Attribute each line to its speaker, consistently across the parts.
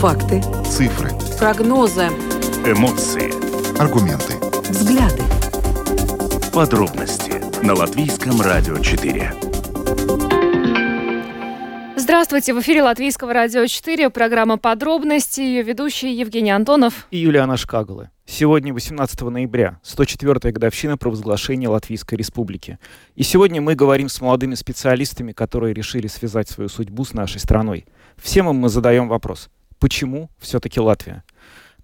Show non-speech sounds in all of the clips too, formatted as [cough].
Speaker 1: Факты.
Speaker 2: Цифры.
Speaker 1: Прогнозы.
Speaker 3: Эмоции.
Speaker 2: Аргументы.
Speaker 1: Взгляды.
Speaker 3: Подробности на Латвийском радио 4.
Speaker 4: Здравствуйте, в эфире Латвийского радио 4, программа «Подробности», ее ведущий Евгений Антонов
Speaker 5: и Юлиана Шкагала. Сегодня 18 ноября, 104-я годовщина провозглашения Латвийской Республики. И сегодня мы говорим с молодыми специалистами, которые решили связать свою судьбу с нашей страной. Всем им мы задаем вопрос, почему все-таки Латвия?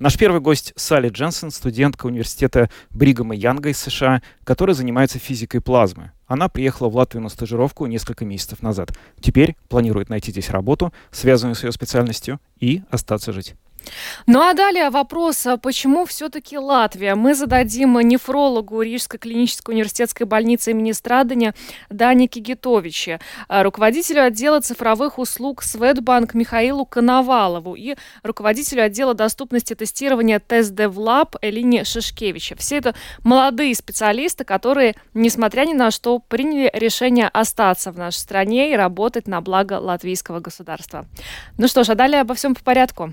Speaker 5: Наш первый гость Салли Дженсен, студентка университета Бригама Янга из США, которая занимается физикой плазмы. Она приехала в Латвию на стажировку несколько месяцев назад. Теперь планирует найти здесь работу, связанную с ее специальностью, и остаться жить.
Speaker 4: Ну а далее вопрос, а почему все-таки Латвия? Мы зададим нефрологу Рижской клинической университетской больницы имени Страдания Дане Кигитовиче, а, руководителю отдела цифровых услуг Swedbank Михаилу Коновалову и руководителю отдела доступности тестирования TestDevLab Элине Шишкевича. Все это молодые специалисты, которые, несмотря ни на что, приняли решение остаться в нашей стране и работать на благо латвийского государства. Ну что ж, а далее обо всем по порядку.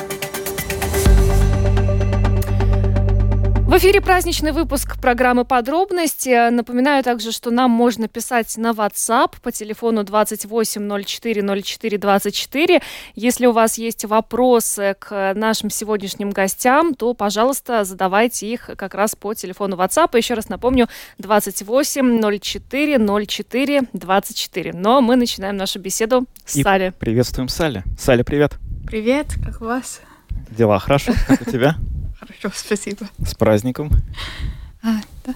Speaker 4: В эфире праздничный выпуск программы «Подробности». Напоминаю также, что нам можно писать на WhatsApp по телефону 28040424. Если у вас есть вопросы к нашим сегодняшним гостям, то, пожалуйста, задавайте их как раз по телефону WhatsApp. Еще раз напомню, 28040424. Но мы начинаем нашу беседу с
Speaker 5: И
Speaker 4: Салли.
Speaker 5: Приветствуем Салли. Салли, привет.
Speaker 6: Привет, как у вас?
Speaker 5: Дела хорошо? Как у тебя?
Speaker 6: Хорошо, [laughs] спасибо.
Speaker 5: С праздником.
Speaker 6: А, да.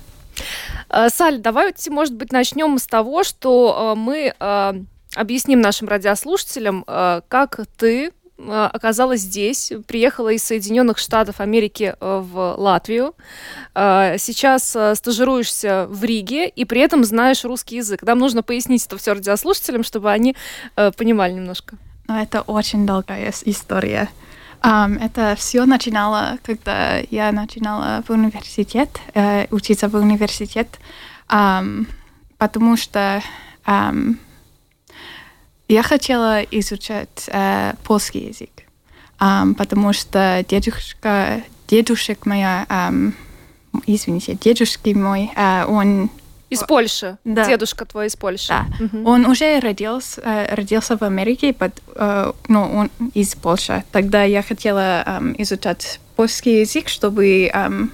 Speaker 4: Э, Саль, давайте, может быть, начнем с того, что э, мы э, объясним нашим радиослушателям, как ты оказалась здесь, приехала из Соединенных Штатов Америки в Латвию. Сейчас стажируешься в Риге и при этом знаешь русский язык. Нам нужно пояснить это все радиослушателям, чтобы они понимали немножко.
Speaker 6: Но это очень долгая история. Ам, это все начинало, когда я начинала в университет, э, учиться в университет, ам, потому что ам, я хотела изучать э, польский язык, ам, потому что дедушка, дедушек моя, ам, извините, дедушки мой, э, он
Speaker 4: Из Польши.
Speaker 6: да.
Speaker 4: Дедушка твой из Польши.
Speaker 6: Да.
Speaker 4: Мгм.
Speaker 6: Он уже родился, э, родился в Америке, but, э, но он из Польши. Тогда я хотела эм, изучать польский язык, чтобы эм,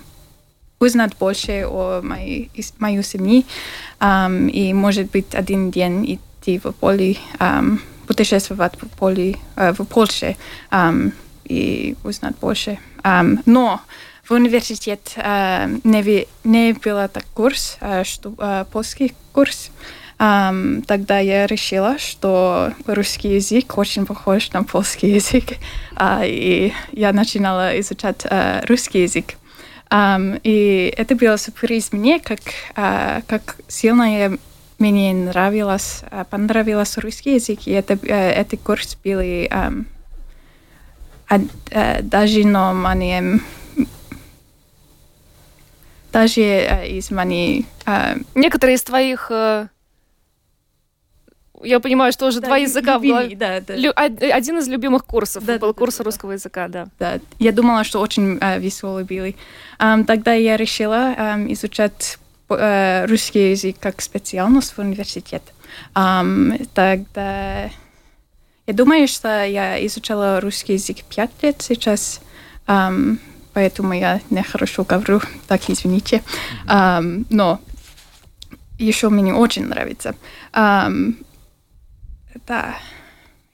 Speaker 6: узнать больше о моей, моей семье эм, и, может быть, один день идти в поле, эм, путешествовать в поле, э, в Польше эм, и узнать больше. Эм, но университет э, не, ви- не было так курс, э, что э, польский курс. Ам, тогда я решила, что русский язык очень похож на польский язык, а, и я начинала изучать а, русский язык. Ам, и это был сюрприз мне, как, а, как сильно я, мне нравилось, а, понравилось русский язык, и это, э, этот курс был а- э, даже на моем даже э, из моей э,
Speaker 4: Некоторые из твоих... э, Я понимаю, что уже
Speaker 6: Да,
Speaker 4: два языка в
Speaker 6: любимый,
Speaker 4: голове.
Speaker 6: Да, да,
Speaker 4: Лю- од- Один из любимых курсов
Speaker 6: Да,
Speaker 4: был
Speaker 6: да, да,
Speaker 4: курс
Speaker 6: да, да.
Speaker 4: русского языка, да.
Speaker 6: да. Я думала, что очень э, веселый были. Ам, тогда я решила ам, изучать э, русский язык как специальность в университет. Ам, тогда я думаю, что я изучала русский язык пять лет сейчас, ам, поэтому я нехорошо говорю, так извините. Ам, но еще мне очень нравится. Ам, да.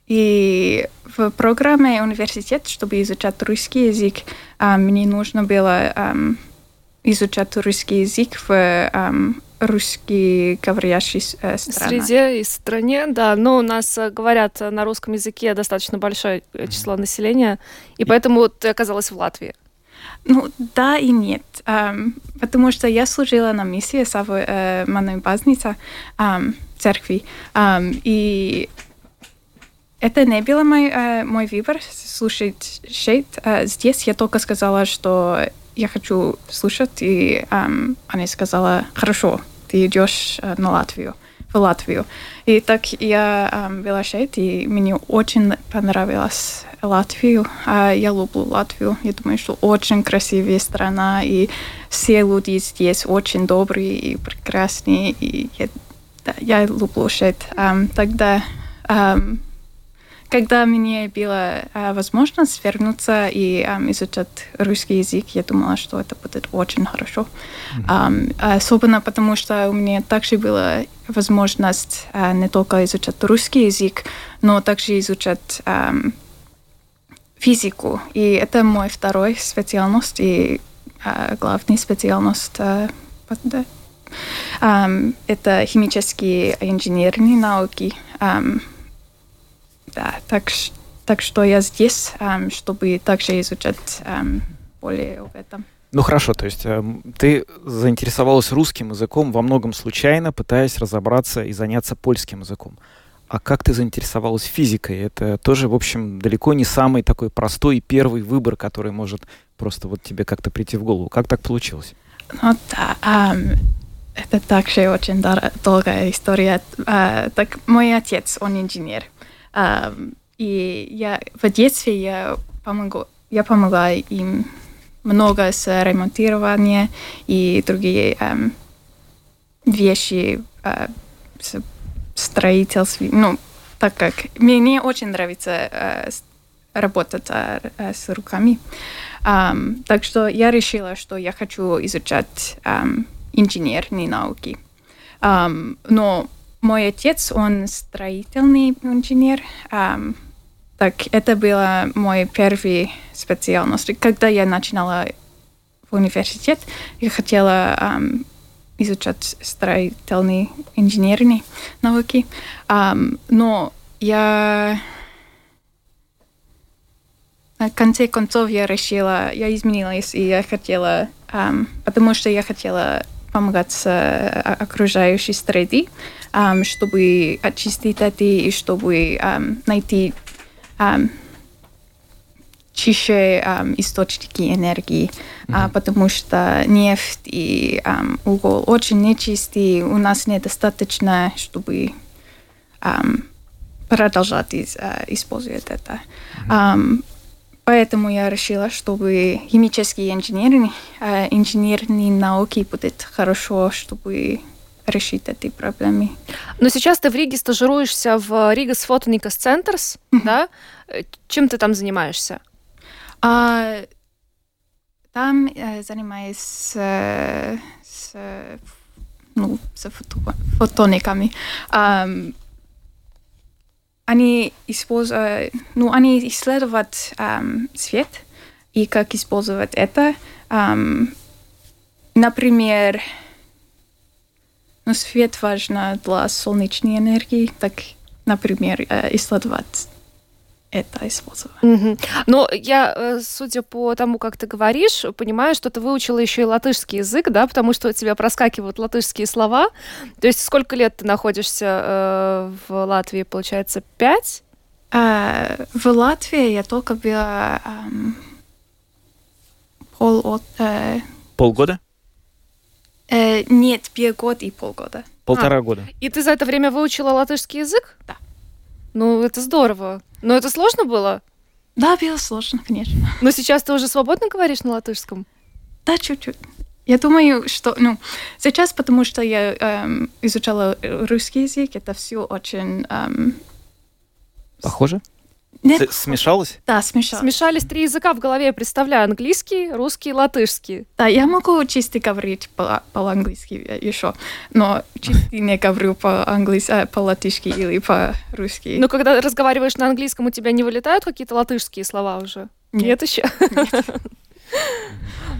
Speaker 6: И в программе университет, чтобы изучать русский язык, а, мне нужно было ам, изучать русский язык в ам, русскоговорящей с- э, стране.
Speaker 4: Среде и стране, да. Но у нас э, говорят на русском языке достаточно большое э, число населения, и поэтому ты оказалась в Латвии.
Speaker 6: Ну, да и нет. Ам, потому что я служила на миссии Савы э, Манной Базница ам, в церкви. Ам, и это не был мой, э, мой выбор слушать шейт. Э, здесь я только сказала, что я хочу слушать, и ам, она сказала, хорошо, ты идешь э, на Латвию, в Латвию. И так я э, велошит, и мне очень понравилась Латвию. Э, я люблю Латвию. Я думаю, что очень красивая страна, и все люди здесь очень добрые и прекрасные. И я, да, я люблю шит. Э, тогда э, когда мне была э, возможность вернуться и э, изучать русский язык, я думала, что это будет очень хорошо. Mm-hmm. Э, особенно потому, что у меня также была возможность э, не только изучать русский язык, но также изучать э, физику. И это мой второй специальность и э, главный специальность. Э. Um, это химические инженерные науки. Да, так, так что я здесь, um, чтобы также изучать um, более об этом.
Speaker 5: Ну хорошо, то есть э, ты заинтересовалась русским языком во многом случайно, пытаясь разобраться и заняться польским языком. А как ты заинтересовалась физикой? Это тоже, в общем, далеко не самый такой простой и первый выбор, который может просто вот тебе как-то прийти в голову. Как так получилось?
Speaker 6: Ну да, um, это также очень долгая история. Uh, так мой отец, он инженер. И я в детстве я помогу, я помогла им много с ремонтированием и другие um, вещи uh, с строительством. Ну, так как мне очень нравится uh, работать uh, с руками. Um, так что я решила, что я хочу изучать um, инженерные науки. Um, но мой отец, он строительный инженер. Um, так это была мой первый специальность. Когда я начинала в университет, я хотела um, изучать строительные инженерные науки. Um, но я на конце концов я решила, я изменилась, и я хотела, um, потому что я хотела помогать с окружающей среды, um, чтобы очистить это и чтобы найти чище um, источники энергии, mm-hmm. uh, потому что нефть и um, уголь очень нечистые, у нас недостаточно, чтобы um, продолжать uh, использовать это. Mm-hmm. Um, Поэтому я решила, чтобы химические инженеры, э, инженерные науки будут хорошо, чтобы решить эти проблемы.
Speaker 4: Но сейчас ты в Риге стажируешься в Рига Фотоникас Центрс, mm-hmm. да? Чем ты там занимаешься?
Speaker 6: А, там э, занимаюсь э, с, ну, с фото, фотониками. Um, они используют, ну, они исследуют um, свет и как использовать это. Um, например, ну, свет важно для солнечной энергии, так, например, исследовать это использовать.
Speaker 4: Угу. Но я, э, судя по тому, как ты говоришь, понимаю, что ты выучила еще и латышский язык, да, потому что у тебя проскакивают латышские слова. То есть сколько лет ты находишься э, в Латвии, получается, пять?
Speaker 6: Э, в Латвии я только была э, пол... Э,
Speaker 5: Полгода?
Speaker 6: Э, нет, год и полгода.
Speaker 5: Полтора а, года.
Speaker 4: И ты за это время выучила латышский язык?
Speaker 6: Да.
Speaker 4: Ну, это здорово. Но это сложно было?
Speaker 6: Да, было сложно, конечно.
Speaker 4: Но сейчас ты уже свободно говоришь на латышском?
Speaker 6: Да, чуть-чуть. Я думаю, что, ну, сейчас, потому что я эм, изучала русский язык, это все очень... Эм,
Speaker 5: Похоже?
Speaker 6: Нет.
Speaker 5: Смешалось?
Speaker 6: Да, смешалось.
Speaker 4: Смешались три языка в голове, я представляю. Английский, русский, латышский.
Speaker 6: Да, я могу чисто говорить по- по-английски еще, но чисто не говорю по-английски, а по-латышски или по-русски.
Speaker 4: Но когда разговариваешь на английском, у тебя не вылетают какие-то латышские слова уже?
Speaker 6: Нет,
Speaker 4: Нет еще?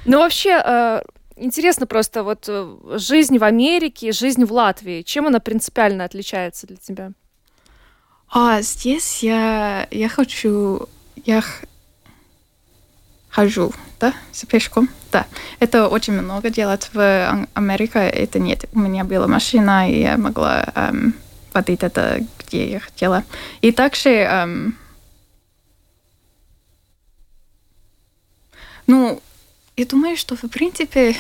Speaker 4: Ну, вообще, э, интересно просто вот э, жизнь в Америке, жизнь в Латвии. Чем она принципиально отличается для тебя?
Speaker 6: А здесь я, я хочу, я хожу, да, с пешком, да. Это очень много делать в Америке, это нет. У меня была машина, и я могла эм, водить это, где я хотела. И также, эм, ну, я думаю, что, в принципе,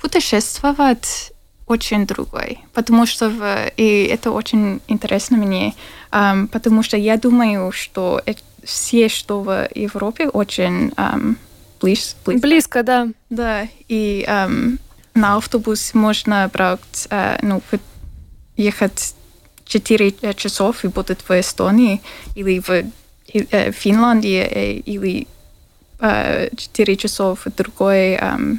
Speaker 6: путешествовать очень другой, потому что в, и это очень интересно мне, um, потому что я думаю, что это, все, что в Европе, очень um, близ, близко.
Speaker 4: Близко, да.
Speaker 6: Да, и um, на автобус можно брать, uh, ну, ехать 4 часов и будет в Эстонии или в uh, Финляндии или uh, 4 часов в другой um,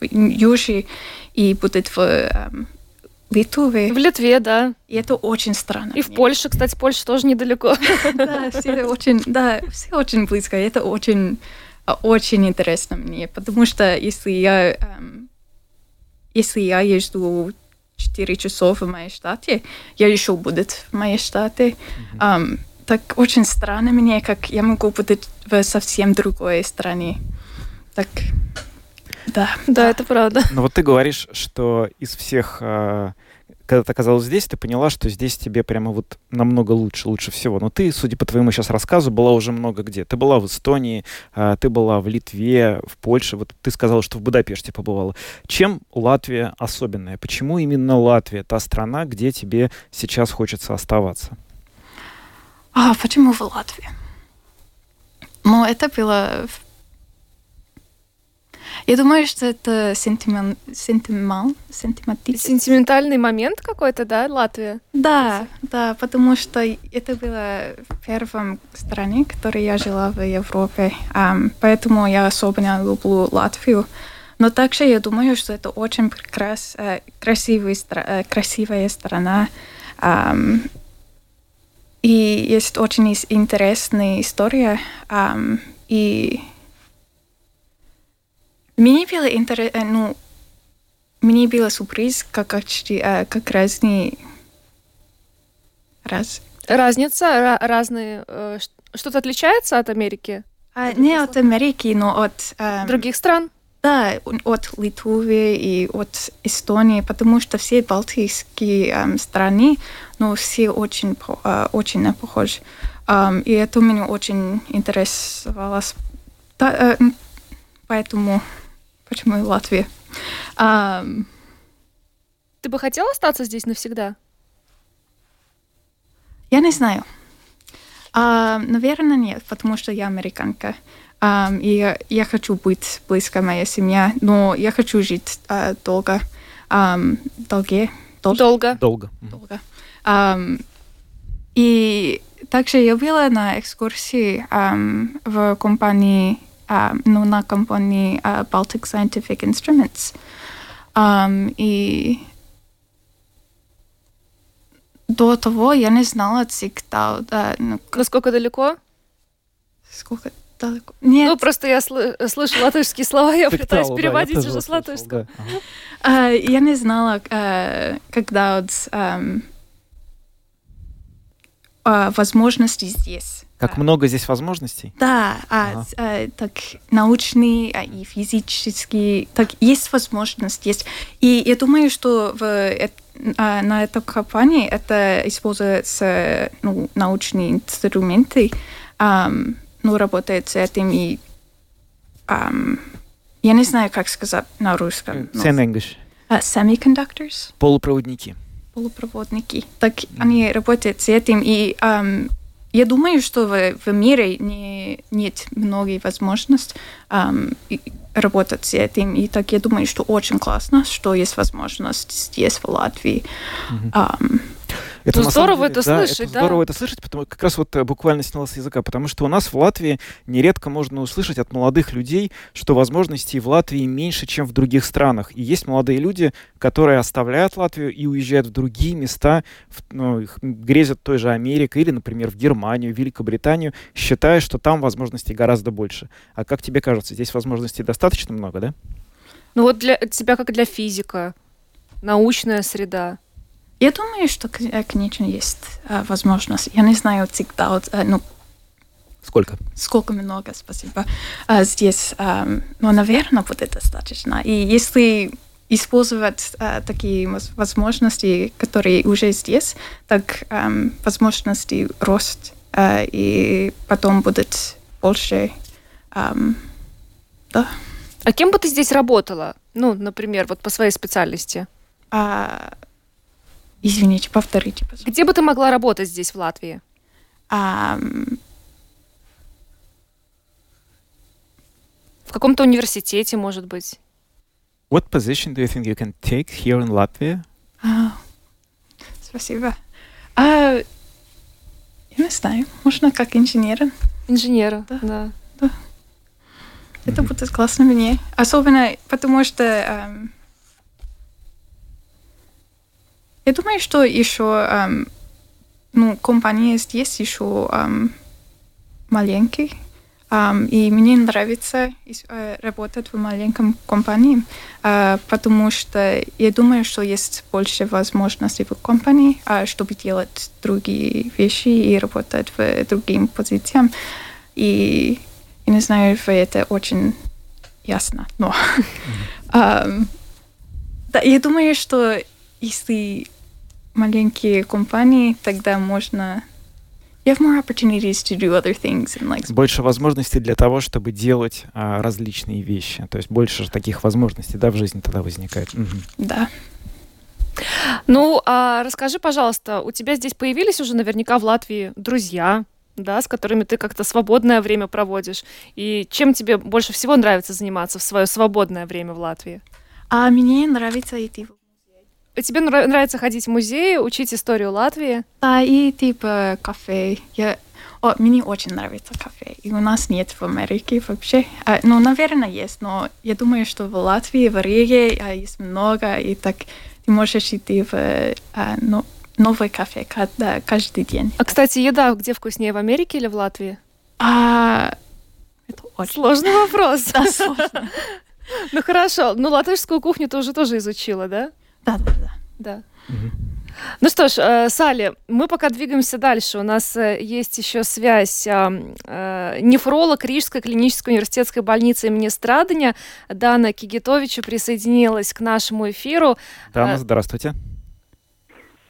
Speaker 6: южи и будет в um, Литве.
Speaker 4: В Литве, да.
Speaker 6: И это очень странно.
Speaker 4: И в Польше, кстати, Польша тоже недалеко. [laughs]
Speaker 6: Да, все очень, да, все очень близко. Это очень, очень интересно мне, потому что если я, если я езжу 4 часов в моей штате, я еще буду в моей штате. Mm-hmm. так очень странно мне, как я могу быть в совсем другой стране. Так, да.
Speaker 4: Да, это правда.
Speaker 5: Но вот ты говоришь, что из всех а, когда ты оказалась здесь, ты поняла, что здесь тебе прямо вот намного лучше, лучше всего. Но ты, судя по твоему сейчас рассказу, была уже много где. Ты была в Эстонии, а, ты была в Литве, в Польше. Вот ты сказала, что в Будапеште побывала. Чем Латвия особенная? Почему именно Латвия та страна, где тебе сейчас хочется оставаться?
Speaker 6: А почему в Латвии? Ну, это было я думаю, что это сентимен... сентимал...
Speaker 4: Сентиментальный момент какой-то, да, Латвия?
Speaker 6: Да, да, потому что это было в первом стране, в которой я жила в Европе, um, поэтому я особенно люблю Латвию. Но также я думаю, что это очень прекрас, э, красивая, э, красивая страна. Um, и есть очень интересная история. Um, и мне было интересно, ну, мне было сюрприз, как, как разные... Раз.
Speaker 4: Разница, разные... Э, что-то отличается от Америки?
Speaker 6: А, не от Америки, но от...
Speaker 4: Эм, Других стран?
Speaker 6: Да, от Литвы и от Эстонии, потому что все балтийские эм, страны, ну, все очень, э, очень похожи. Um, и это меня очень интересовало. Да, э, поэтому Почему и Латвия? А,
Speaker 4: Ты бы хотела остаться здесь навсегда?
Speaker 6: Я не знаю. А, наверное, нет, потому что я американка. Um, и я, я хочу быть близко моей семье, но я хочу жить uh, долго. Um, долге,
Speaker 4: дол- долго.
Speaker 5: Долго.
Speaker 6: Долго. Um, и также я была на экскурсии um, в компании um, ну, на компании uh, Baltic Scientific Instruments. Um, и до того я не знала всегда. Да, ну,
Speaker 4: Насколько далеко?
Speaker 6: Сколько далеко? Нет.
Speaker 4: Ну, просто я сл- слышу латышские слова, я пытаюсь переводить да, уже с латышского. Да.
Speaker 6: Uh, я не знала, uh, когда вот, um, uh, возможности здесь.
Speaker 5: Как много здесь возможностей?
Speaker 6: Да, ага. а, так научные а, и физические, так есть возможность, есть. И я думаю, что в, а, на этой компании это используются ну, научные инструменты, а, ну, работает с этим и а, я не знаю, как сказать на русском.
Speaker 5: Same English.
Speaker 6: Uh, semiconductors.
Speaker 5: Полупроводники.
Speaker 6: Полупроводники. Так они работают с этим и um, я думаю, что в, в мире не, нет многих возможностей um, работать с этим. И так я думаю, что очень классно, что есть возможность здесь, в Латвии. Mm-hmm. Um,
Speaker 4: это ну, здорово деле, это да, слышать,
Speaker 5: это да? Здорово это слышать, потому как раз вот э, буквально сняла с языка, потому что у нас в Латвии нередко можно услышать от молодых людей, что возможностей в Латвии меньше, чем в других странах. И есть молодые люди, которые оставляют Латвию и уезжают в другие места, в, ну, грезят той же Америкой или, например, в Германию, Великобританию, считая, что там возможностей гораздо больше. А как тебе кажется, здесь возможностей достаточно много, да?
Speaker 4: Ну вот для тебя, как для физика, научная среда.
Speaker 6: Я думаю, что, конечно, есть э, возможность. Я не знаю всегда, э, ну,
Speaker 5: Сколько?
Speaker 6: Сколько много, спасибо. Э, здесь, э, ну, наверное, будет достаточно. И если использовать э, такие возможности, которые уже здесь, так э, возможности рост, э, и потом будет больше. Э, да.
Speaker 4: А кем бы ты здесь работала? Ну, например, вот по своей специальности?
Speaker 6: А, извините, повторите, пожалуйста.
Speaker 4: Где бы ты могла работать здесь, в Латвии?
Speaker 6: А,
Speaker 4: В каком-то университете, может быть?
Speaker 5: What position do you think you can take here in Latvia?
Speaker 6: а, спасибо. А, я не знаю, можно как инженера.
Speaker 4: Инженера,
Speaker 6: Да.
Speaker 4: да.
Speaker 6: Это будет классно мне. Особенно потому что эм, я думаю, что еще эм, ну, компания здесь еще эм, маленький. эм, и мне нравится э, работать в маленьком компании, э, потому что я думаю, что есть больше возможностей в компании, э, чтобы делать другие вещи и работать в другим позициям. И я не знаю, это очень ясно, но [laughs] ам, да, я думаю, что если маленькие компании, тогда можно you have more opportunities to do other things and like
Speaker 5: Больше возможностей для того, чтобы делать а, различные вещи. То есть больше же таких возможностей, да, в жизни тогда возникает. Мгм.
Speaker 6: да.
Speaker 4: Ну, а расскажи, пожалуйста, у тебя здесь появились уже наверняка в Латвии друзья, да, с которыми ты как-то свободное время проводишь? И чем тебе больше всего нравится заниматься в свое свободное время в Латвии?
Speaker 6: А мне нравится идти в
Speaker 4: Тебе нра- нравится ходить в музеи, учить историю Латвии?
Speaker 6: да, и типа кафе. Я... О, мне очень нравится кафе. И у нас нет в Америке вообще. А, ну, наверное, есть, но я думаю, что в Латвии, в Риге а, есть много, и так ты можешь идти в а, ну, новый кафе каждый, каждый день.
Speaker 4: А, кстати, еда где вкуснее, в Америке или в Латвии?
Speaker 6: А, это очень
Speaker 4: Сложный вопрос. [laughs]
Speaker 6: да, сложно. [laughs]
Speaker 4: Ну хорошо, ну латышскую кухню ты уже тоже изучила, да?
Speaker 6: Да, да, да.
Speaker 4: Да.
Speaker 5: Мгм.
Speaker 4: Ну что ж, э, Салли, мы пока двигаемся дальше. У нас э, есть еще связь э, нефролог Рижской клинической университетской больницы имени Страдания Дана Кигитовича присоединилась к нашему эфиру.
Speaker 5: Дана, здравствуйте.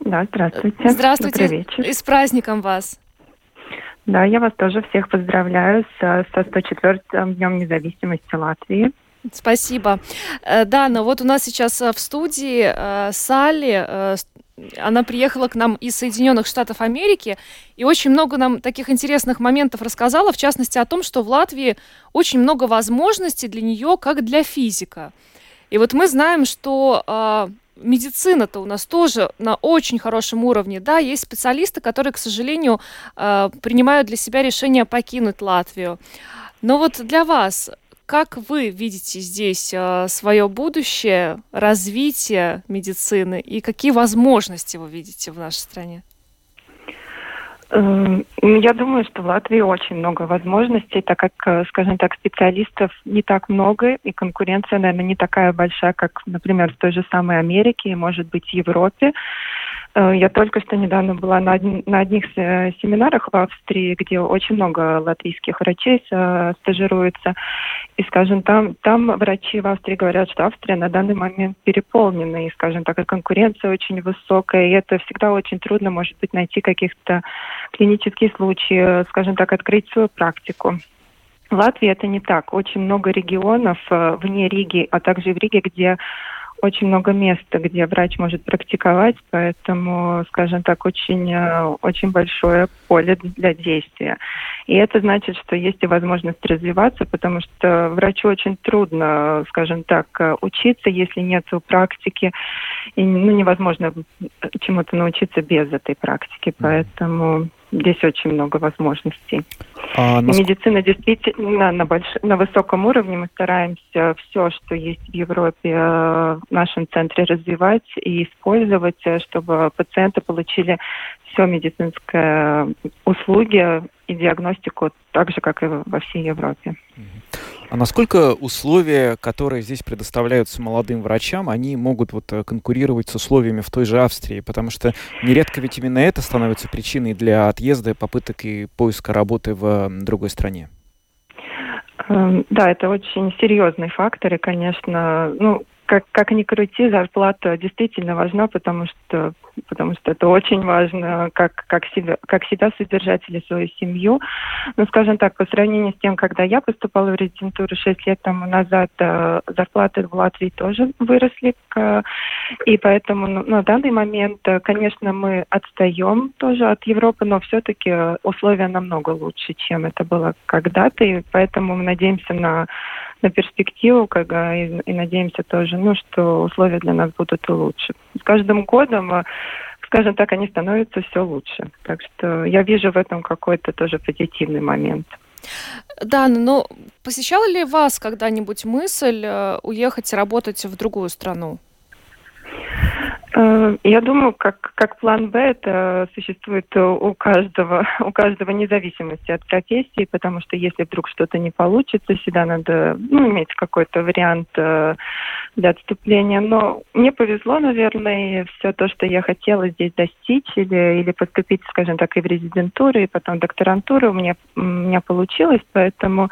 Speaker 1: Да, здравствуйте.
Speaker 4: Здравствуйте,
Speaker 1: Добрый вечер.
Speaker 4: и с праздником вас.
Speaker 1: Да, я вас тоже всех поздравляю со 104-м Днем независимости Латвии.
Speaker 4: Спасибо. Э, Дана, вот у нас сейчас э, в студии э, Салли, она приехала к нам из Соединенных Штатов Америки и очень много нам таких интересных моментов рассказала, в частности о том, что в Латвии очень много возможностей для нее, как для физика. И вот мы знаем, что медицина-то у нас тоже на очень хорошем уровне, да, есть специалисты, которые, к сожалению, принимают для себя решение покинуть Латвию. Но вот для вас, как вы видите здесь свое будущее, развитие медицины и какие возможности вы видите в нашей стране?
Speaker 1: Эм, ну, Я думаю, что в Латвии очень много возможностей, так как, э, скажем так, специалистов не так много, и конкуренция, наверное, не такая большая, как, например, в той же самой Америке и, может быть, Европе. Э, Я только что недавно была на, одни- на одних э, семинарах в Австрии, где очень много латвийских врачей э, стажируется. И, скажем, там, там врачи в Австрии говорят, что Австрия на данный момент переполнена, и, скажем так, и конкуренция очень высокая, и это всегда очень трудно, может быть, найти каких-то клинические случаи, э, скажем так, открыть свою практику. В Латвии это не так. Очень много регионов вне Риги, а также в Риге, где очень много места, где врач может практиковать, поэтому, скажем так, очень, э, очень большое поле для действия. И это значит, что есть и возможность развиваться, потому что врачу очень трудно, скажем так, э, учиться, если нет практики. И ну, невозможно чему-то научиться без этой практики, поэтому здесь очень много возможностей.
Speaker 5: А
Speaker 1: И
Speaker 5: наск-
Speaker 1: медицина действительно на, больш- на высоком уровне. Мы стараемся все, что есть в Европе, э, в нашем центре развивать и использовать, э, чтобы пациенты получили все медицинское услуги и диагностику так же, как и во всей Европе.
Speaker 5: А насколько условия, которые здесь предоставляются молодым врачам, они могут вот э, конкурировать с условиями в той же Австрии? Потому что нередко ведь именно это становится причиной для отъезда, попыток и поиска работы в другой стране.
Speaker 1: Эм, Да, это очень серьезный фактор, и, конечно, ну, как, как ни крути, зарплата действительно важна, потому что, потому что это очень важно, как, как, себя, как себя содержать или свою семью. Но, скажем так, по сравнению с тем, когда я поступала в резидентуру 6 лет тому назад, э, зарплаты в Латвии тоже выросли. И поэтому ну, на данный момент, э, конечно, мы отстаем тоже от Европы, но все-таки условия намного лучше, чем это было когда-то. И поэтому мы надеемся на на перспективу, когда и, и надеемся тоже, ну, что условия для нас будут лучше. С каждым годом, э, скажем так, они становятся все лучше. Так что я вижу в этом какой-то тоже позитивный момент.
Speaker 4: Да, но посещала ли вас когда-нибудь мысль э, уехать работать в другую страну?
Speaker 1: Э, я думаю, как, как план Б это существует у каждого, [laughs] у каждого независимости от профессии, потому что если вдруг что-то не получится, всегда надо ну, иметь какой-то вариант э, для отступления. Но мне повезло, наверное, и все то, что я хотела здесь достичь или, или поступить, скажем так, и в резидентуру, и потом докторантуру, у меня, у меня получилось, поэтому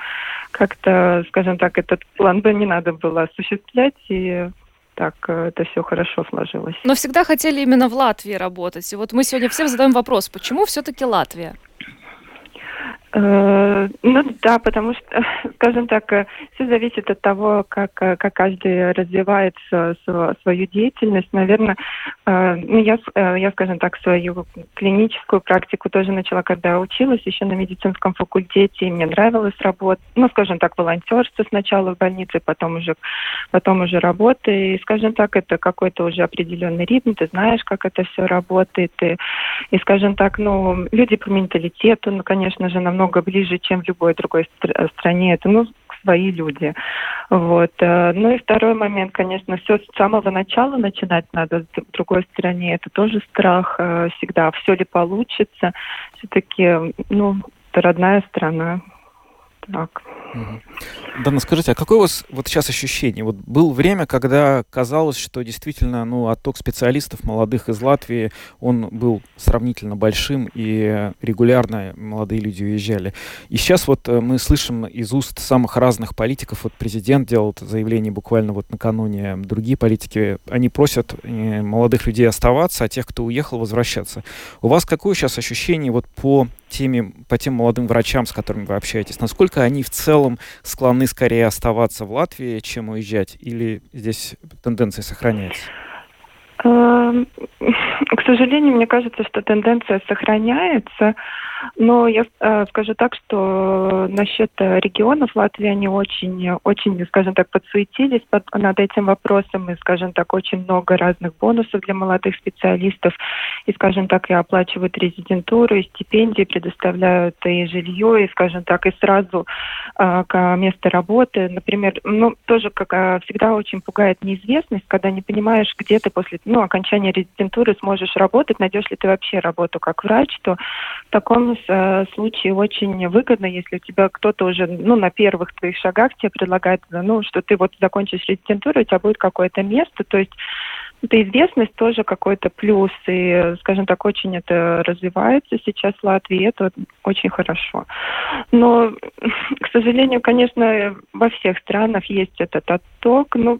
Speaker 1: как-то, скажем так, этот план Б не надо было осуществлять, и так э, это все хорошо сложилось.
Speaker 4: Но всегда хотели именно в Латвии работать. И вот мы сегодня всем задаем вопрос, почему все-таки Латвия?
Speaker 1: Э, ну да, потому что, [laughs] скажем так, э, все зависит от того, как, э, как каждый развивает свою деятельность. Наверное, ну, я, я, скажем так, свою клиническую практику тоже начала, когда училась еще на медицинском факультете, и мне нравилось работать, ну, скажем так, волонтерство сначала в больнице, потом уже, потом уже работа, и, скажем так, это какой-то уже определенный ритм, ты знаешь, как это все работает, и, и скажем так, ну, люди по менталитету, ну, конечно же, намного намного ближе, чем в любой другой стр- стране. Это, ну, свои люди. Вот. Э, ну и второй момент, конечно, все с самого начала начинать надо в другой стране. Это тоже страх э, всегда. Все ли получится? Все-таки, ну, это родная страна. Так.
Speaker 5: Дана, скажите, а какое у вас вот сейчас ощущение? Вот было время, когда казалось, что действительно ну, отток специалистов молодых из Латвии, он был сравнительно большим, и регулярно молодые люди уезжали. И сейчас вот э, мы слышим из уст самых разных политиков, вот президент делал заявление буквально вот накануне, другие политики, они просят э, молодых людей оставаться, а тех, кто уехал, возвращаться. У вас какое сейчас ощущение вот по теми, по тем молодым врачам, с которыми вы общаетесь? Насколько они в целом склонны скорее оставаться в Латвии, чем уезжать? Или здесь тенденция сохраняется?
Speaker 1: Эм, [laughs] к сожалению, мне кажется, что тенденция сохраняется. Но я э, скажу так, что насчет э, регионов Латвии они очень, очень, скажем так, подсуетились под, над этим вопросом. И, скажем так, очень много разных бонусов для молодых специалистов. И, скажем так, и оплачивают резидентуру, и стипендии, предоставляют и жилье, и, скажем так, и сразу э, к месту работы. Например, ну, тоже, как э, всегда, очень пугает неизвестность, когда не понимаешь, где ты после ну, окончания резидентуры сможешь работать, найдешь ли ты вообще работу как врач, то в таком э, случае очень выгодно, если у тебя кто-то уже ну, на первых твоих шагах тебе предлагает, ну, что ты вот закончишь резидентуру, у тебя будет какое-то место, то есть эта известность тоже какой-то плюс, и, скажем так, очень это развивается сейчас в Латвии, это очень хорошо. Но, [laughs] к сожалению, конечно, во всех странах есть этот отток, но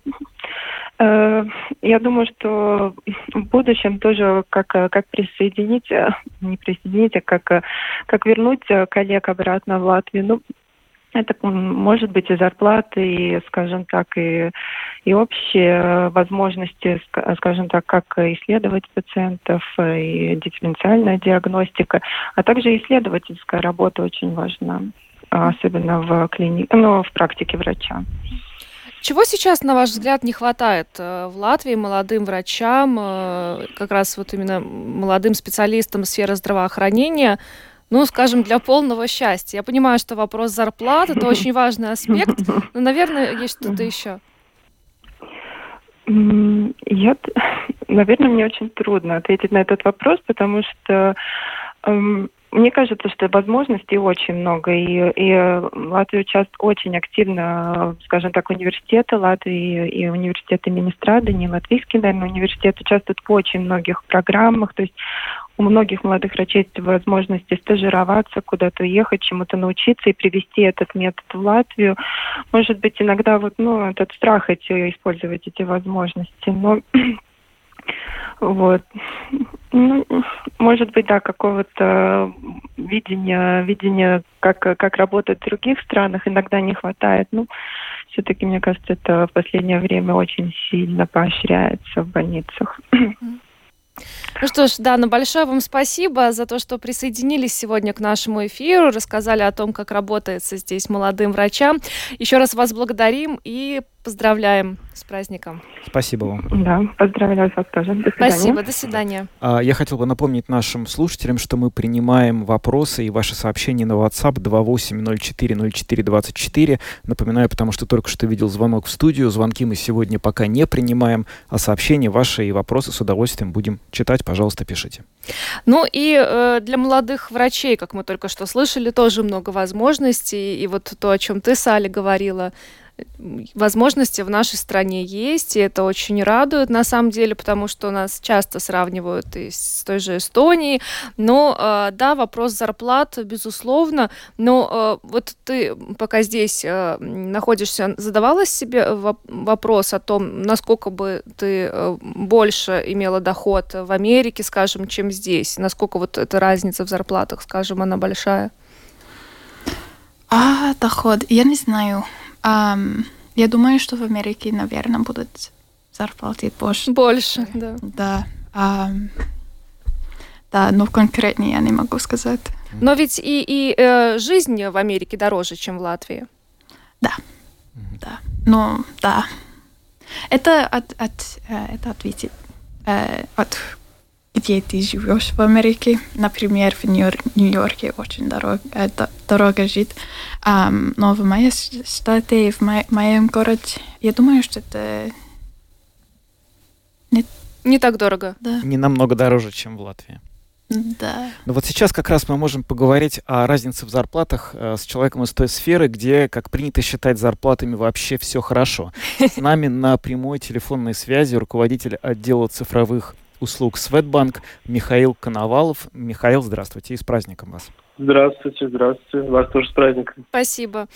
Speaker 1: э, я думаю, что в будущем тоже как, как присоединить, не присоединить, а как, как вернуть коллег обратно в Латвию. Ну, это может быть и зарплаты, и, скажем так, и, и общие возможности, скажем так, как исследовать пациентов, и дифференциальная диагностика, а также исследовательская работа очень важна, особенно в клинике, ну, в практике врача.
Speaker 4: Чего сейчас, на ваш взгляд, не хватает э, в Латвии молодым врачам, э, как раз вот именно молодым специалистам сферы здравоохранения, ну, скажем, для полного счастья. Я понимаю, что вопрос зарплат это очень [laughs] важный аспект, но, наверное, есть что-то еще.
Speaker 1: Я, [laughs] наверное, мне очень трудно ответить на этот вопрос, потому что Эм, мне кажется, что возможностей очень много, и, и Латвия участвует очень активно, скажем так, университеты Латвии и университет имени Страдани, Латвийский, наверное, университет участвует в очень многих программах, то есть у многих молодых врачей есть возможности стажироваться, куда-то уехать, чему-то научиться и привести этот метод в Латвию. Может быть, иногда вот, ну, этот страх эти, использовать эти возможности, но [clears throat] вот. Ну, может быть, да, какого-то видения, видения, как, как работает в других странах, иногда не хватает. Ну, все-таки, мне кажется, это в последнее время очень сильно поощряется в больницах.
Speaker 4: Ну что ж, Дана, большое вам спасибо за то, что присоединились сегодня к нашему эфиру, рассказали о том, как работается здесь молодым врачам. Еще раз вас благодарим и поздравляем с праздником.
Speaker 5: Спасибо вам.
Speaker 1: Да, поздравляю вас тоже. До
Speaker 4: свидания. Спасибо, до свидания.
Speaker 5: А, я хотел бы напомнить нашим слушателям, что мы принимаем вопросы и ваши сообщения на WhatsApp 28040424. Напоминаю, потому что только что видел звонок в студию. Звонки мы сегодня пока не принимаем, а сообщения ваши и вопросы с удовольствием будем читать. Пожалуйста, пишите.
Speaker 4: Ну и э, для молодых врачей, как мы только что слышали, тоже много возможностей. И вот то, о чем ты, Сали, говорила, возможности в нашей стране есть, и это очень радует на самом деле, потому что нас часто сравнивают и с той же Эстонией. Но э, да, вопрос зарплат, безусловно. Но э, вот ты пока здесь э, находишься, задавалась себе вопрос о том, насколько бы ты больше имела доход в Америке, скажем, чем здесь? Насколько вот эта разница в зарплатах, скажем, она большая?
Speaker 6: А, доход, я не знаю. Um, я думаю, что в Америке, наверное, будут зарплаты больше.
Speaker 4: Больше, да.
Speaker 6: Да. Um, да, но конкретнее я не могу сказать.
Speaker 4: Но ведь и, и э, жизнь в Америке дороже, чем в Латвии.
Speaker 6: Да, да. Ну, да. Это от, от, э, это ответить э, от где ты живешь в Америке. Например, в Нью-Йорке очень дорого, э, дорого жить. Um, но в моей штате, в мо моем городе, я думаю, что это
Speaker 4: не, не так дорого.
Speaker 6: Да.
Speaker 5: Не намного дороже, чем в Латвии.
Speaker 6: Да.
Speaker 5: Но вот сейчас как раз мы можем поговорить о разнице в зарплатах э, с человеком из той сферы, где, как принято считать, зарплатами вообще все хорошо. С нами на прямой телефонной связи руководитель отдела цифровых услуг Светбанк Михаил Коновалов. Михаил, здравствуйте и с праздником вас.
Speaker 2: Здравствуйте, здравствуйте. Вас тоже с праздником.
Speaker 4: Спасибо.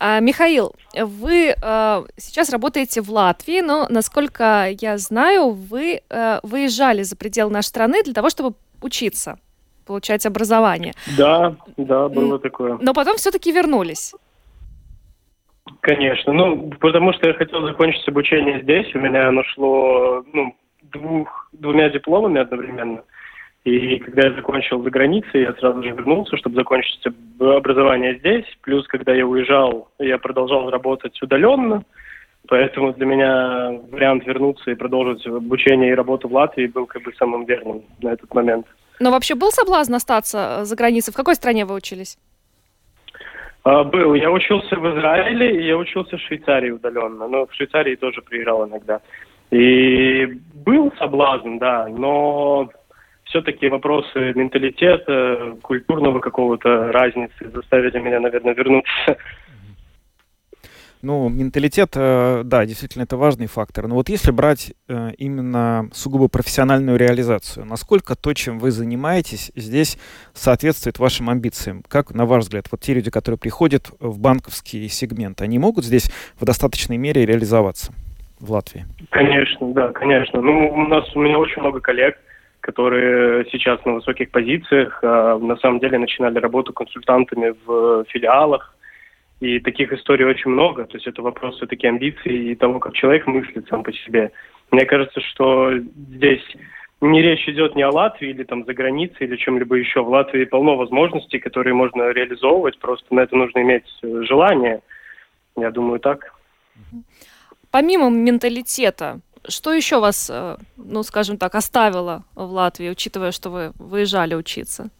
Speaker 4: А, Михаил, вы а, сейчас работаете в Латвии, но, насколько я знаю, вы а, выезжали за пределы нашей страны для того, чтобы учиться, получать образование.
Speaker 2: Да, да, было такое.
Speaker 4: Но потом все-таки вернулись.
Speaker 2: Конечно. Ну, потому что я хотел закончить обучение здесь. У меня оно шло, ну, двух, двумя дипломами одновременно. И когда я закончил за границей, я сразу же вернулся, чтобы закончить образование здесь. Плюс, когда я уезжал, я продолжал работать удаленно. Поэтому для меня вариант вернуться и продолжить обучение и работу в Латвии был как бы самым верным на этот момент.
Speaker 4: Но вообще был соблазн остаться за границей? В какой стране вы учились?
Speaker 2: А, был. Я учился в Израиле, и я учился в Швейцарии удаленно. Но в Швейцарии тоже приезжал иногда. И был соблазн, да, но все-таки вопросы менталитета, культурного какого-то разницы заставили меня, наверное, вернуться.
Speaker 5: Ну, менталитет, э, да, действительно, это важный фактор. Но вот если брать э, именно сугубо профессиональную реализацию, насколько то, чем вы занимаетесь, здесь соответствует вашим амбициям? Как, на ваш взгляд, вот те люди, которые приходят в банковский сегмент, они могут здесь в достаточной мере реализоваться? В Латвии?
Speaker 2: Конечно, да, конечно. Ну, у нас у меня очень много коллег, которые сейчас на высоких позициях, а на самом деле начинали работу консультантами в филиалах. И таких историй очень много. То есть это вопрос все-таки амбиций и того, как человек мыслит сам по себе. Мне кажется, что здесь не речь идет не о Латвии или там за границей или чем-либо еще. В Латвии полно возможностей, которые можно реализовывать. Просто на это нужно иметь желание. Я думаю, так
Speaker 4: помимо менталитета, что еще вас, э, ну, скажем так, оставило в Латвии, учитывая, что вы выезжали учиться?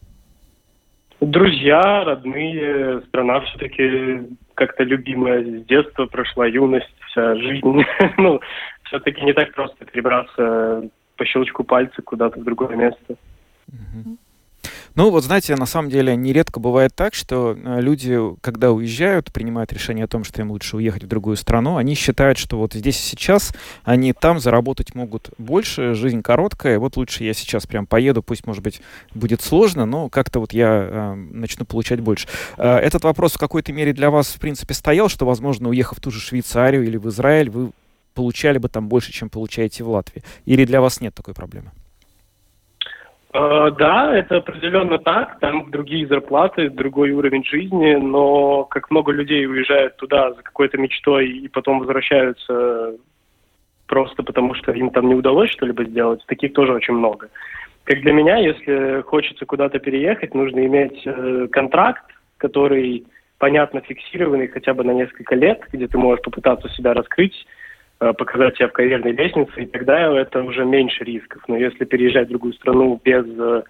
Speaker 2: Друзья, родные, страна все-таки как-то любимая с детства прошла, юность, вся жизнь. [laughs] ну, все-таки не так просто перебраться по щелчку пальца куда-то в другое место.
Speaker 5: Ну, вот знаете, на самом деле нередко бывает так, что э, люди, когда уезжают, принимают решение о том, что им лучше уехать в другую страну, они считают, что вот здесь и сейчас они там заработать могут больше, жизнь короткая, вот лучше я сейчас прям поеду, пусть, может быть, будет сложно, но как-то вот я э, начну получать больше. Э, этот вопрос в какой-то мере для вас, в принципе, стоял, что, возможно, уехав в ту же Швейцарию или в Израиль, вы получали бы там больше, чем получаете в Латвии? Или для вас нет такой проблемы?
Speaker 2: Э, да, это определенно так. Там другие зарплаты, другой уровень жизни, но как много людей уезжают туда за какой-то мечтой и потом возвращаются просто потому, что им там не удалось что-либо сделать, таких тоже очень много. Как для меня, если хочется куда-то переехать, нужно иметь э, контракт, который понятно фиксированный хотя бы на несколько лет, где ты можешь попытаться себя раскрыть, показать себя в карьерной лестнице, и тогда это уже меньше рисков. Но если переезжать в другую страну без э,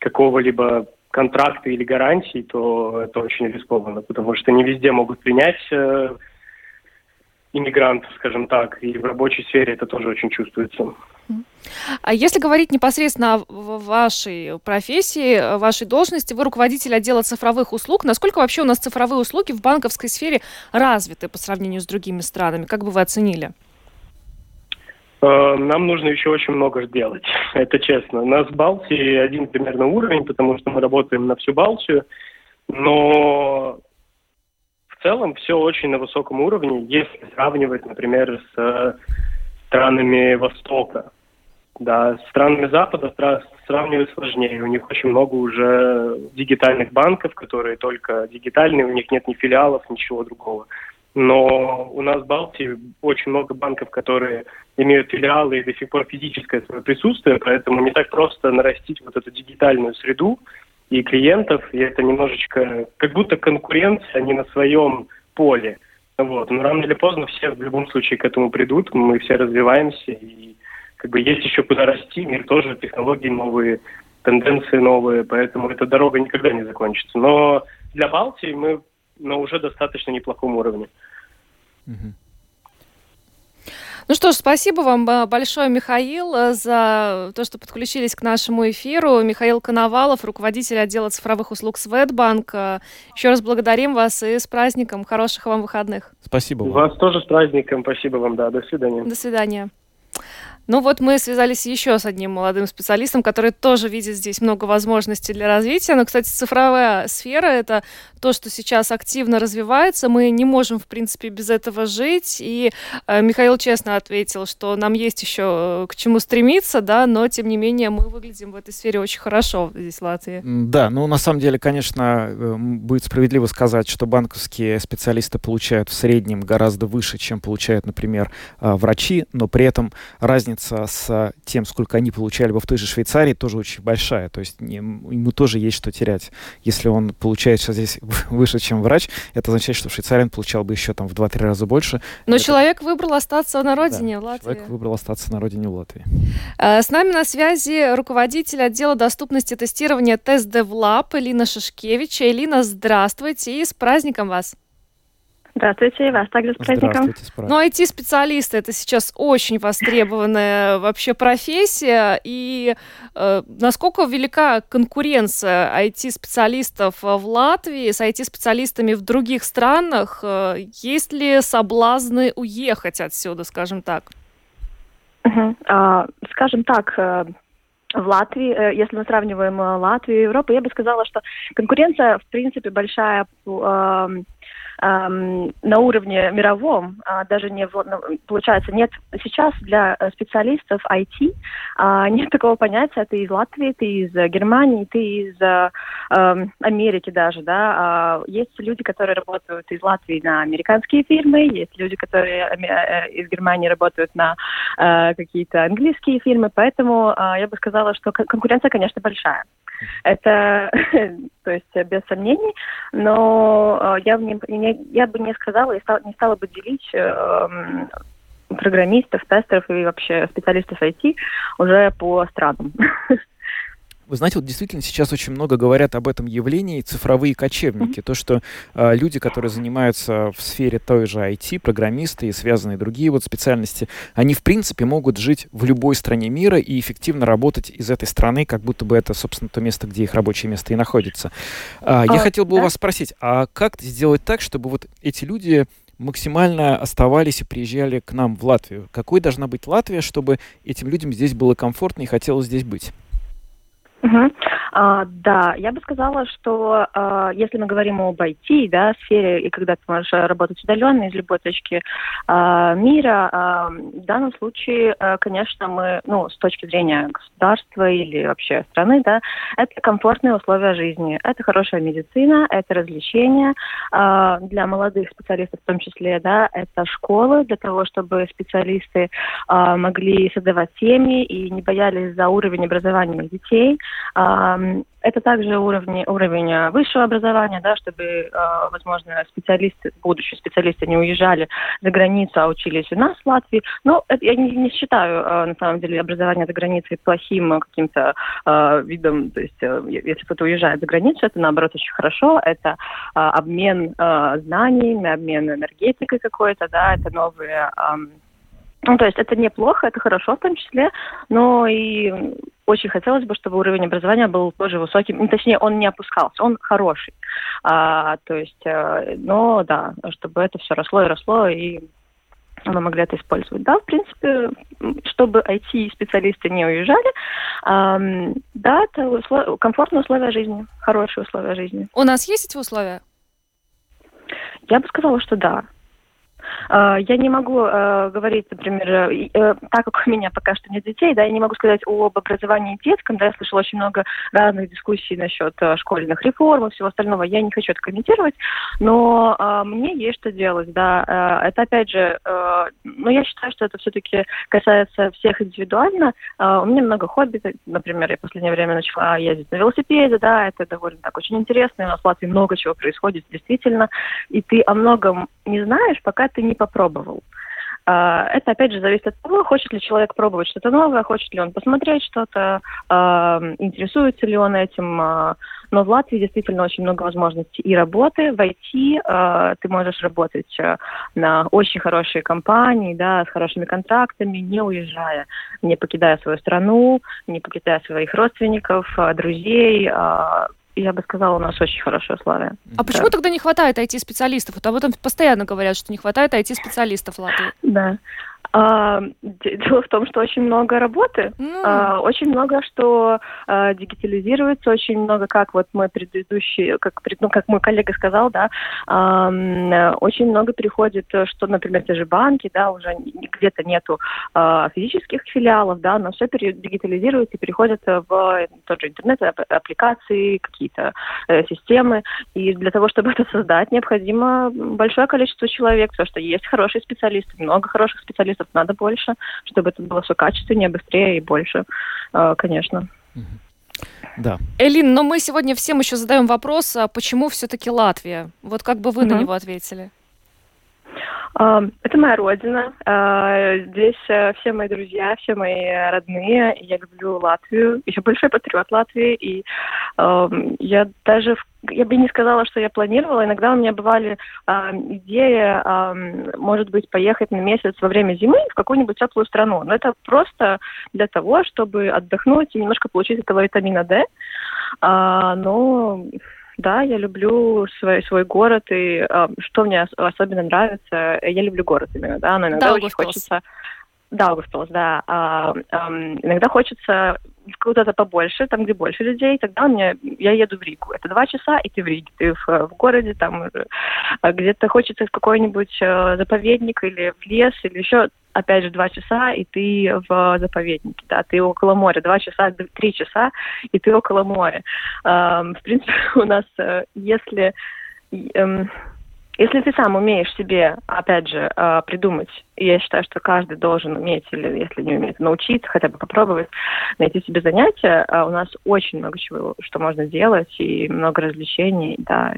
Speaker 2: какого-либо контракта или гарантий, то это очень рискованно, потому что не везде могут принять э, иммигрантов, скажем так, и в рабочей сфере это тоже очень чувствуется.
Speaker 4: А если говорить непосредственно о вашей профессии, вашей должности, вы руководитель отдела цифровых услуг. Насколько вообще у нас цифровые услуги в банковской сфере развиты по сравнению с другими странами? Как бы вы оценили?
Speaker 2: Э, нам нужно еще очень много сделать, [laughs] это честно. У нас в Балтии один примерно уровень, потому что мы работаем на всю Балтию, но целом все очень на высоком уровне, если сравнивать, например, с странами Востока. Да, с странами Запада сравнивать сложнее. У них очень много уже дигитальных банков, которые только дигитальные, у них нет ни филиалов, ничего другого. Но у нас в Балтии очень много банков, которые имеют филиалы и до сих пор физическое свое присутствие, поэтому не так просто нарастить вот эту дигитальную среду и клиентов, и это немножечко как будто конкуренция, а не на своем поле. Вот. Но рано или поздно все в любом случае к этому придут, мы все развиваемся, и как бы есть еще куда расти, мир тоже, технологии новые, тенденции новые, поэтому эта дорога никогда не закончится. Но для Балтии мы на уже достаточно неплохом уровне.
Speaker 4: Ну что ж, спасибо вам э, большое, Михаил, э, за то, что подключились к нашему эфиру. Михаил Коновалов, руководитель отдела цифровых услуг Светбанк. Э, Еще раз благодарим вас и с праздником. Хороших вам выходных.
Speaker 5: Спасибо вам.
Speaker 2: Вас тоже с праздником. Спасибо вам, да. До свидания.
Speaker 4: До свидания. Ну вот мы связались еще с одним молодым специалистом, который тоже видит здесь много возможностей для развития. Но, кстати, цифровая сфера — это то, что сейчас активно развивается. Мы не можем, в принципе, без этого жить. И э, Михаил честно ответил, что нам есть еще э, к чему стремиться, да, но, тем не менее, мы выглядим в этой сфере очень хорошо здесь, в Латвии.
Speaker 5: Да, ну, на самом деле, конечно, э, будет справедливо сказать, что банковские специалисты получают в среднем гораздо выше, чем получают, например, э, врачи, но при этом разница разница с тем, сколько они получали бы в той же Швейцарии, тоже очень большая. То есть не, ему тоже есть что терять. Если он получает сейчас здесь [laughs] выше, чем врач, это означает, что в Швейцарии он получал бы еще там в 2-3 раза больше.
Speaker 4: Но
Speaker 5: это...
Speaker 4: человек выбрал остаться на родине,
Speaker 5: да,
Speaker 4: в Латвии.
Speaker 5: Человек выбрал остаться на родине в Латвии.
Speaker 4: Э, с нами на связи руководитель отдела доступности тестирования TestDevLab Элина Шишкевич. Элина, здравствуйте и с праздником вас!
Speaker 7: Здравствуйте, и вас также с праздником.
Speaker 4: Ну, IT-специалисты это сейчас очень востребованная [laughs] вообще профессия. И э, насколько велика конкуренция IT-специалистов в Латвии с IT-специалистами в других странах? Э, есть ли соблазны уехать отсюда, скажем так?
Speaker 7: Uh-huh. Uh, скажем так, э, в Латвии, э, если мы сравниваем Латвию и Европу, я бы сказала, что конкуренция, в принципе, большая эм, на уровне мировом, а, даже не получается нет сейчас для э, специалистов IT а, [laughs] нет такого понятия ты из Латвии, ты из Германии, ты из э, эм, Америки даже, да. А, есть люди, которые работают из Латвии на американские фирмы, есть люди, которые э, из Германии работают на какие-то английские фирмы, поэтому я бы сказала, что конкуренция, конечно, большая. Это, [laughs] то есть, без сомнений, но я, не, я бы не сказала и стала, не стала бы делить э, программистов, тестеров и вообще специалистов IT уже по странам. [laughs]
Speaker 5: Вы знаете, вот действительно сейчас очень много говорят об этом явлении цифровые кочевники. Mm-hmm. То, что э, люди, которые занимаются в сфере той же IT, программисты и связанные другие вот специальности, они в принципе могут жить в любой стране мира и эффективно работать из этой страны, как будто бы это, собственно, то место, где их рабочее место и находится. А, я а, хотел бы да? у вас спросить, а как сделать так, чтобы вот эти люди максимально оставались и приезжали к нам в Латвию? Какой должна быть Латвия, чтобы этим людям здесь было комфортно и хотелось здесь быть?
Speaker 7: Угу. А, да, я бы сказала, что а, если мы говорим об IT, да, сфере, и когда ты можешь работать удаленно из любой точки а, мира, а, в данном случае, а, конечно, мы, ну, с точки зрения государства или вообще страны, да, это комфортные условия жизни, это хорошая медицина, это развлечения а, для молодых специалистов в том числе, да, это школы для того, чтобы специалисты а, могли создавать семьи и не боялись за уровень образования детей. Это также уровень, уровень э, высшего образования, да, чтобы, э, возможно, специалисты, будущие специалисты не уезжали за границу, а учились у нас в Латвии. Но я не, не считаю, э, на самом деле, образование за границей плохим каким-то видом. То есть, если кто-то уезжает за границу, это, наоборот, очень хорошо. Это обмен знаниями, обмен энергетикой какой-то, да, это новые ну, то есть это неплохо, это хорошо в том числе, но и очень хотелось бы, чтобы уровень образования был тоже высоким, ну, точнее, он не опускался, он хороший. А, то есть, э, но да, чтобы это все росло и росло, и мы могли это использовать. Да, в принципе, чтобы IT-специалисты не уезжали, эм, да, это услов... комфортные условия жизни, хорошие условия жизни.
Speaker 4: У нас есть эти условия?
Speaker 7: Я бы сказала, что да. А, я не могу э, говорить, например, э, э, так как у меня пока что нет детей, да, я не могу сказать об образовании детском, да, я слышала очень много разных дискуссий насчет школьных реформ и всего остального, я не хочу это комментировать, но мне есть что делать, да, это опять же, но я считаю, что это все-таки касается всех индивидуально, у меня много хобби, например, я в последнее время начала ездить на велосипеде, да, это довольно так очень интересно, у нас в Латвии много чего происходит действительно, и ты о многом не знаешь, пока ты не попробовал. А, это, опять же, зависит от того, хочет ли человек пробовать что-то новое, хочет ли он посмотреть что-то, а, интересуется ли он этим. А. Но в Латвии действительно очень много возможностей и работы. В IT ты можешь работать на очень хорошие компании, да, с хорошими контрактами, не уезжая, не покидая свою страну, не покидая своих родственников, друзей, я бы сказала, у нас очень хорошие условия.
Speaker 4: А да. почему тогда не хватает IT-специалистов? Вот об этом постоянно говорят, что не хватает IT-специалистов в Латвии.
Speaker 7: Да. А, дело в том, что очень много работы, mm. а, очень много что а, дигитализируется, очень много, как вот мой предыдущий, как, ну, как мой коллега сказал, да, а, очень много приходит, что, например, те же банки, да, уже где-то нету а, физических филиалов, да, но все дигитализируется и переходит в тот же интернет, аппликации, какие-то э, системы, и для того, чтобы это создать, необходимо большое количество человек, потому что есть хорошие специалисты, много хороших специалистов, ресурсов надо больше, чтобы это было все качественнее, быстрее и больше, э, конечно.
Speaker 5: Да.
Speaker 4: Элин, но мы сегодня всем еще задаем вопрос, а почему все-таки Латвия? Вот как бы вы угу. на него ответили?
Speaker 7: Это моя родина. А, здесь э, все мои друзья, все мои родные. Я люблю Латвию. Я большой патриот Латвии. И я даже, я бы не сказала, что я планировала. Иногда у меня бывали идеи, может быть, поехать на месяц во время зимы в какую-нибудь теплую страну. Но это просто для того, чтобы отдохнуть и немножко получить этого витамина D. А, но да, я люблю свой, свой город, и э, что мне особенно нравится, я люблю город именно, да, но иногда очень хочется... Даугавпилс, да. А, а, иногда хочется куда-то побольше, там, где больше людей, тогда меня, я еду в Ригу. Это два часа, и ты в Риге. Ты в, в городе, там, э, где-то хочется в какой-нибудь э, заповедник или в лес, или еще опять же, два часа, и ты в заповеднике, да, ты около моря, два часа, три часа, и ты около моря. В принципе, [laughs] у нас, э, если эм, если ты сам умеешь себе, опять же, э, придумать, я считаю, что каждый должен уметь, или если не умеет, научиться, хотя бы попробовать найти себе занятия, а у нас очень много чего, что можно делать, и много развлечений, да,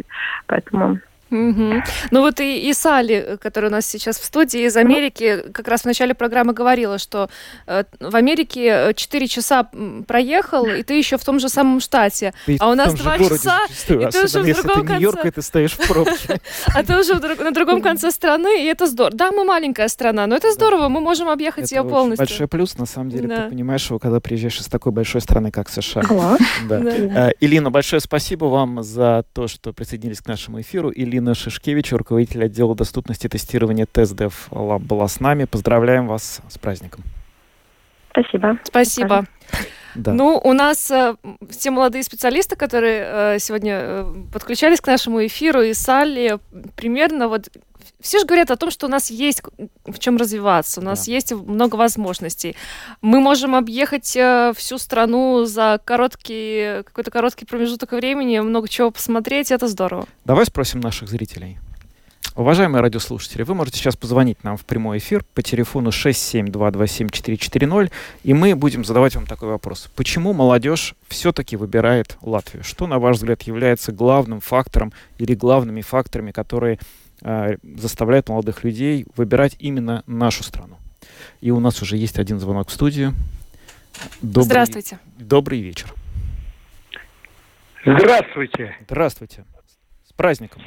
Speaker 7: поэтому
Speaker 4: Угу. Ну вот и, и Салли, которая у нас сейчас в студии из Америки, как раз в начале программы говорила, что э, в Америке 4 э, часа проехал, и ты еще в том же самом штате.
Speaker 5: Ты
Speaker 4: а у нас 2 часа,
Speaker 5: и ты уже в другом конце... Нью-Йорк, ты стоишь в пробке. [laughs]
Speaker 4: А ты уже на другом конце страны, и это здорово. Да, мы маленькая страна, но это здорово, мы можем объехать ее полностью.
Speaker 5: большой плюс, на самом деле, ты понимаешь его, когда приезжаешь из такой большой страны, как США. Э, Илина, большое спасибо вам за то, что присоединились к нашему эфиру. Илина Ирина Шишкевич, руководитель отдела доступности и тестирования ТестДев Лаб была с нами. Поздравляем вас с праздником.
Speaker 7: Спасибо.
Speaker 4: Спасибо. Да. Ну, у нас э, все молодые специалисты, которые э, сегодня э, подключались к нашему эфиру, и Салли, примерно вот все же говорят о том, что у нас есть в чем развиваться, у нас да. есть много возможностей. Мы можем объехать э, всю страну за короткий, какой-то короткий промежуток времени, много чего посмотреть, это здорово.
Speaker 5: Давай спросим наших зрителей. Уважаемые радиослушатели, вы можете сейчас позвонить нам в прямой эфир по телефону 67227-440, и мы будем задавать вам такой вопрос. Почему молодежь все-таки выбирает Латвию? Что, на ваш взгляд, является главным фактором или главными факторами, которые э, заставляют молодых людей выбирать именно нашу страну? И у нас уже есть один звонок в студию.
Speaker 4: Добрый, Здравствуйте.
Speaker 5: Добрый вечер.
Speaker 8: Здравствуйте.
Speaker 5: Здравствуйте. С праздником.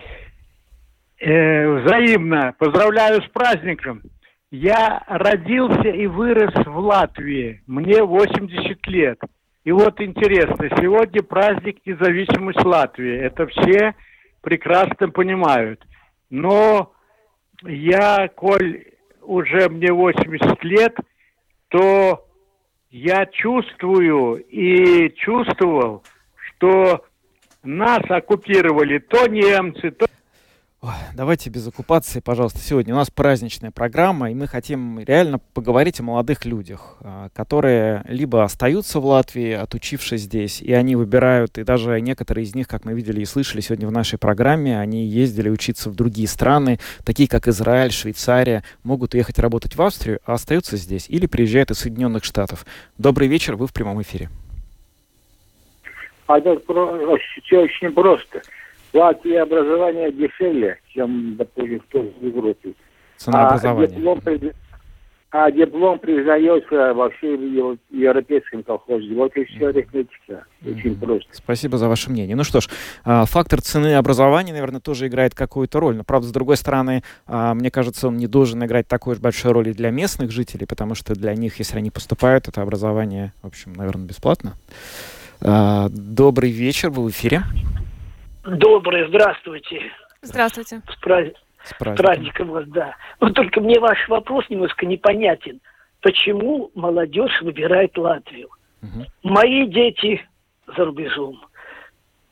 Speaker 8: Э, взаимно. Поздравляю с праздником. Я родился и вырос в Латвии. Мне 80 лет. И вот интересно, сегодня праздник независимости Латвии. Это все прекрасно понимают. Но я, коль уже мне 80 лет, то я чувствую и чувствовал, что нас оккупировали то немцы, то
Speaker 5: Давайте без оккупации, пожалуйста. Сегодня у нас праздничная программа, и мы хотим реально поговорить о молодых людях, а, которые либо остаются в Латвии, отучившись здесь, и они выбирают, и даже некоторые из них, как мы видели и слышали сегодня в нашей программе, они ездили учиться в другие страны, такие как Израиль, Швейцария, могут уехать работать в Австрию, а остаются здесь, или приезжают из Соединенных Штатов. Добрый вечер, вы в прямом эфире.
Speaker 8: А это очень просто. Латвии образование дешевле, чем, допустим, в той Европе.
Speaker 5: Цена а образования. Диплом,
Speaker 8: а диплом признается во всем европейском колхозе. Вот и все арифметика. Очень просто.
Speaker 5: Спасибо за ваше мнение. Ну что ж, а, фактор цены образования, наверное, тоже играет какую-то роль. Но, правда, с другой стороны, а, мне кажется, он не должен играть такой же большой роли для местных жителей, потому что для них, если они поступают, это образование, в общем, наверное, бесплатно. А, добрый вечер, вы в эфире.
Speaker 9: Добрый, здравствуйте.
Speaker 4: Здравствуйте.
Speaker 9: С, праз... С праздником. праздником вас, да. Но только мне ваш вопрос немножко непонятен. Почему молодежь выбирает Латвию? Угу. Мои дети за рубежом.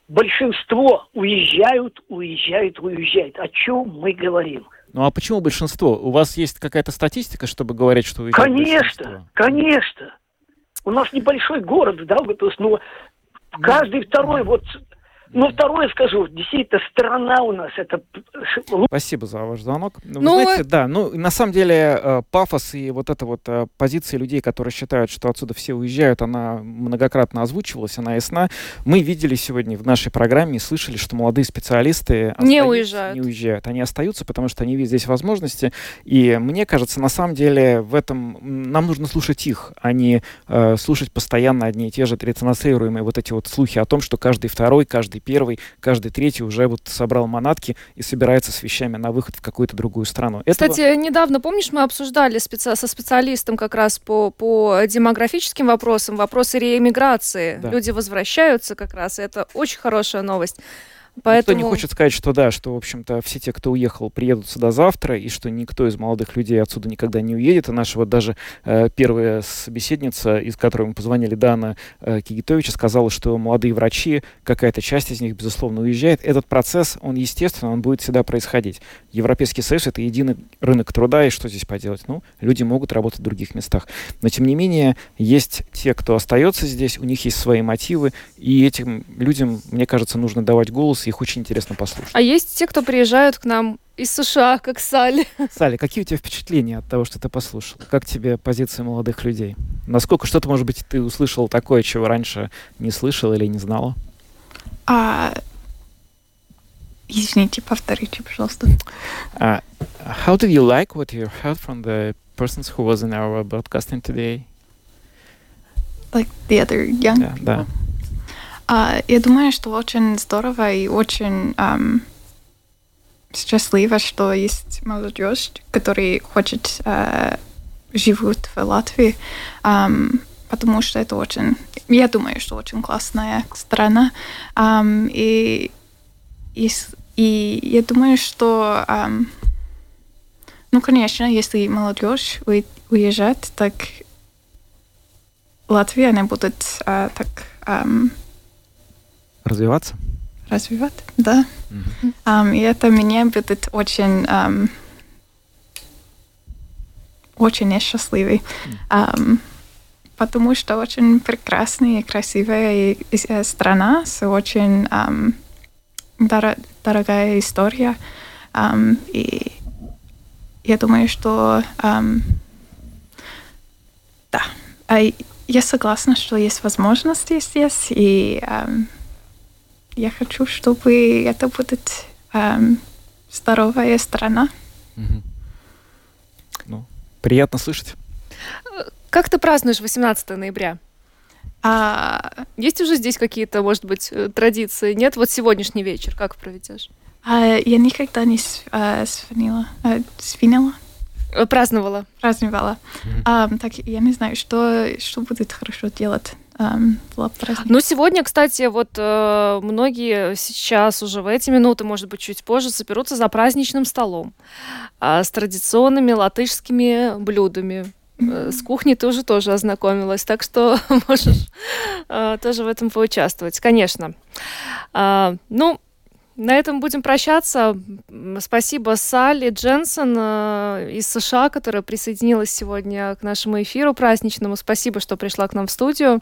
Speaker 9: Большинство уезжают, уезжают, уезжают. О чем мы говорим?
Speaker 5: Ну а почему большинство? У вас есть какая-то статистика, чтобы говорить, что уезжает
Speaker 9: Конечно, большинство? конечно. У нас небольшой город, да, но каждый второй вот ну, второе скажу, действительно, страна у нас это...
Speaker 5: Спасибо за ваш звонок. Ну, ну знаете, да, ну, на самом деле, э, пафос и вот эта вот э, позиция людей, которые считают, что отсюда все уезжают, она многократно озвучивалась, она ясна. Мы видели сегодня в нашей программе и слышали, что молодые специалисты
Speaker 4: не уезжают.
Speaker 5: Не уезжают. Они остаются, потому что они видят здесь возможности. И мне кажется, на самом деле, в этом нам нужно слушать их, а не э, слушать постоянно одни и те же транслируемые вот эти вот слухи о том, что каждый второй, каждый каждый первый, каждый третий уже вот собрал манатки и собирается с вещами на выход в какую-то другую страну.
Speaker 4: Этого... Кстати, недавно, помнишь, мы обсуждали специ... со специалистом как раз по, по демографическим вопросам, вопросы реэмиграции. Да. Люди возвращаются как раз, и это очень хорошая новость.
Speaker 5: Поэтому... Никто не хочет сказать, что да, что, в общем-то, все те, кто уехал, приедут сюда завтра, и что никто из молодых людей отсюда никогда не уедет. И наша вот даже э, первая собеседница, из которой мы позвонили, Дана э, Кигитовича, сказала, что молодые врачи, какая-то часть из них, безусловно, уезжает. Этот процесс, он, естественно, он будет всегда происходить. Европейский Союз — это единый рынок труда, и что здесь поделать? Ну, люди могут работать в других местах. Но, тем не менее, есть те, кто остается здесь, у них есть свои мотивы, и этим людям, мне кажется, нужно давать голос, их очень интересно послушать.
Speaker 4: А есть те, кто приезжают к нам из США, как Салли.
Speaker 5: Салли, какие у тебя впечатления от того, что ты послушал? Как тебе позиция молодых людей? Насколько что-то, может быть, ты услышал такое, чего раньше не слышал или не знала?
Speaker 6: А, Извините, повторите, пожалуйста.
Speaker 5: Uh, how did you like what you heard from the persons who was in our broadcasting today?
Speaker 6: Like the other young
Speaker 5: Да,
Speaker 6: people?
Speaker 5: да.
Speaker 6: А, я думаю, что очень здорово и очень ам, счастливо, что есть молодежь, которая хочет а, живут в Латвии, ам, потому что это очень, я думаю, что очень классная страна. Ам, и, и, и я думаю, что, ам, ну, конечно, если молодежь уезжает, так Латвия не будет а, так ам,
Speaker 5: Развиваться?
Speaker 6: развивать, да.
Speaker 5: Мгм.
Speaker 6: Ам, и это меня будет очень, ам, очень несчастливый, Ам, потому что очень прекрасная и красивая э, страна с очень ам, доро- дорогая история. Ам, и я думаю, что ам, да, А я согласна, что есть возможности здесь, и ам, я хочу, чтобы это будет ам, здоровая страна.
Speaker 5: Мгм. Ну, приятно слышать.
Speaker 4: Как ты празднуешь 18 ноября?
Speaker 6: А,
Speaker 4: Есть уже здесь какие-то, может быть, э, традиции? Нет? Вот сегодняшний вечер как проведешь?
Speaker 6: а, я никогда не с- а, свинила, а, свинила,
Speaker 4: Э, Праздновала.
Speaker 6: праздновала. Ам, так я не знаю, что, что будет хорошо делать.
Speaker 4: Ну, сегодня, кстати, вот э, многие сейчас уже в эти минуты, может быть, чуть позже, соберутся за праздничным столом а, с традиционными латышскими блюдами. Э, С кухней ты уже тоже ознакомилась, так что [laughs] можешь э, тоже в этом поучаствовать, конечно. А, Ну, на этом будем прощаться. Спасибо Салли Дженсен э, из США, которая присоединилась сегодня к нашему эфиру праздничному. Спасибо, что пришла к нам в студию.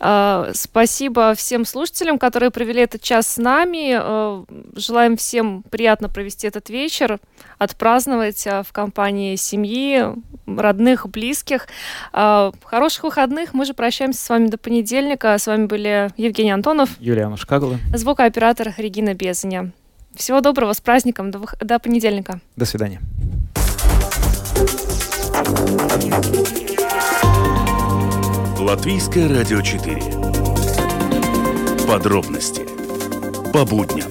Speaker 4: Э, Спасибо всем слушателям, которые провели этот час с нами. Э, Желаем всем приятно провести этот вечер, отпраздновать в компании семьи, родных, близких. Хороших выходных. Мы же прощаемся с вами до понедельника. С вами были Евгений Антонов,
Speaker 5: Юлиана Шкагла.
Speaker 4: звукооператор Регина Безаня. Всего доброго, с праздником, до, до понедельника.
Speaker 5: До свидания.
Speaker 3: Латвийское радио 4. Подробности по будням.